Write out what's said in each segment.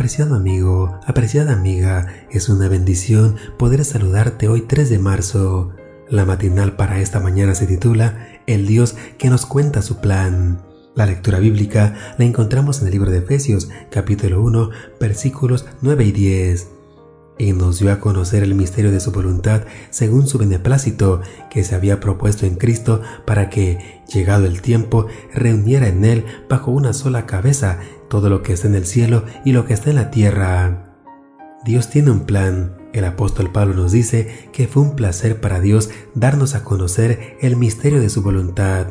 Apreciado amigo, apreciada amiga, es una bendición poder saludarte hoy 3 de marzo. La matinal para esta mañana se titula El Dios que nos cuenta su plan. La lectura bíblica la encontramos en el libro de Efesios, capítulo 1, versículos 9 y 10. Y nos dio a conocer el misterio de su voluntad según su beneplácito que se había propuesto en Cristo para que, llegado el tiempo, reuniera en él bajo una sola cabeza todo lo que está en el cielo y lo que está en la tierra. Dios tiene un plan. El apóstol Pablo nos dice que fue un placer para Dios darnos a conocer el misterio de su voluntad.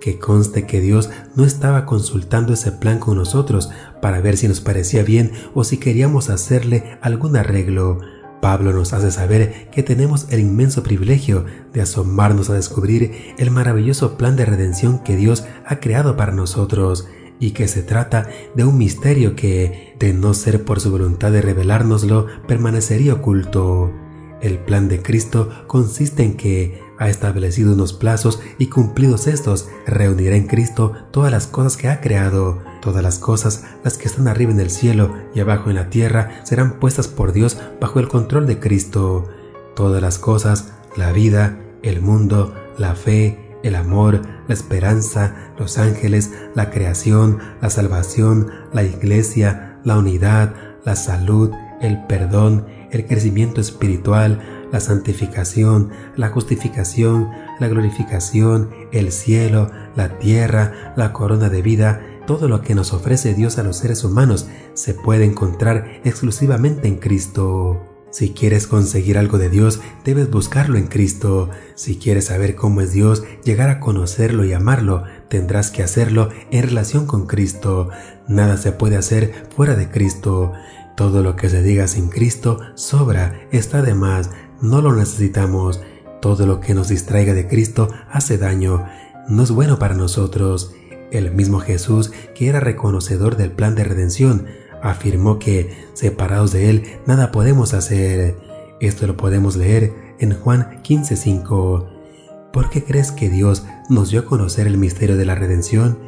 Que conste que Dios no estaba consultando ese plan con nosotros para ver si nos parecía bien o si queríamos hacerle algún arreglo. Pablo nos hace saber que tenemos el inmenso privilegio de asomarnos a descubrir el maravilloso plan de redención que Dios ha creado para nosotros y que se trata de un misterio que, de no ser por su voluntad de revelárnoslo, permanecería oculto. El plan de Cristo consiste en que ha establecido unos plazos y cumplidos estos, reunirá en Cristo todas las cosas que ha creado. Todas las cosas, las que están arriba en el cielo y abajo en la tierra, serán puestas por Dios bajo el control de Cristo. Todas las cosas, la vida, el mundo, la fe, el amor, la esperanza, los ángeles, la creación, la salvación, la iglesia, la unidad, la salud, el perdón, el crecimiento espiritual, la santificación, la justificación, la glorificación, el cielo, la tierra, la corona de vida, todo lo que nos ofrece Dios a los seres humanos se puede encontrar exclusivamente en Cristo. Si quieres conseguir algo de Dios, debes buscarlo en Cristo. Si quieres saber cómo es Dios, llegar a conocerlo y amarlo, tendrás que hacerlo en relación con Cristo. Nada se puede hacer fuera de Cristo. Todo lo que se diga sin Cristo sobra, está de más, no lo necesitamos. Todo lo que nos distraiga de Cristo hace daño, no es bueno para nosotros. El mismo Jesús, que era reconocedor del plan de redención, afirmó que, separados de Él, nada podemos hacer. Esto lo podemos leer en Juan 15:5. ¿Por qué crees que Dios nos dio a conocer el misterio de la redención?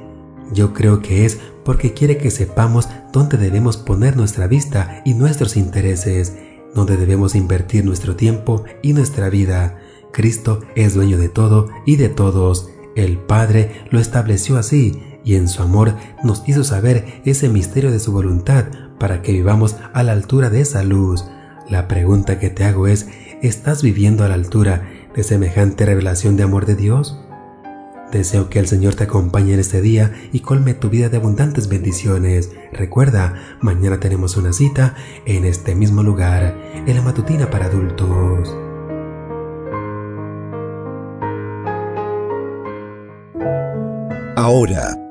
Yo creo que es porque quiere que sepamos dónde debemos poner nuestra vista y nuestros intereses, dónde debemos invertir nuestro tiempo y nuestra vida. Cristo es dueño de todo y de todos. El Padre lo estableció así y en su amor nos hizo saber ese misterio de su voluntad para que vivamos a la altura de esa luz. La pregunta que te hago es, ¿estás viviendo a la altura de semejante revelación de amor de Dios? Deseo que el Señor te acompañe en este día y colme tu vida de abundantes bendiciones. Recuerda, mañana tenemos una cita en este mismo lugar, en la matutina para adultos. Ahora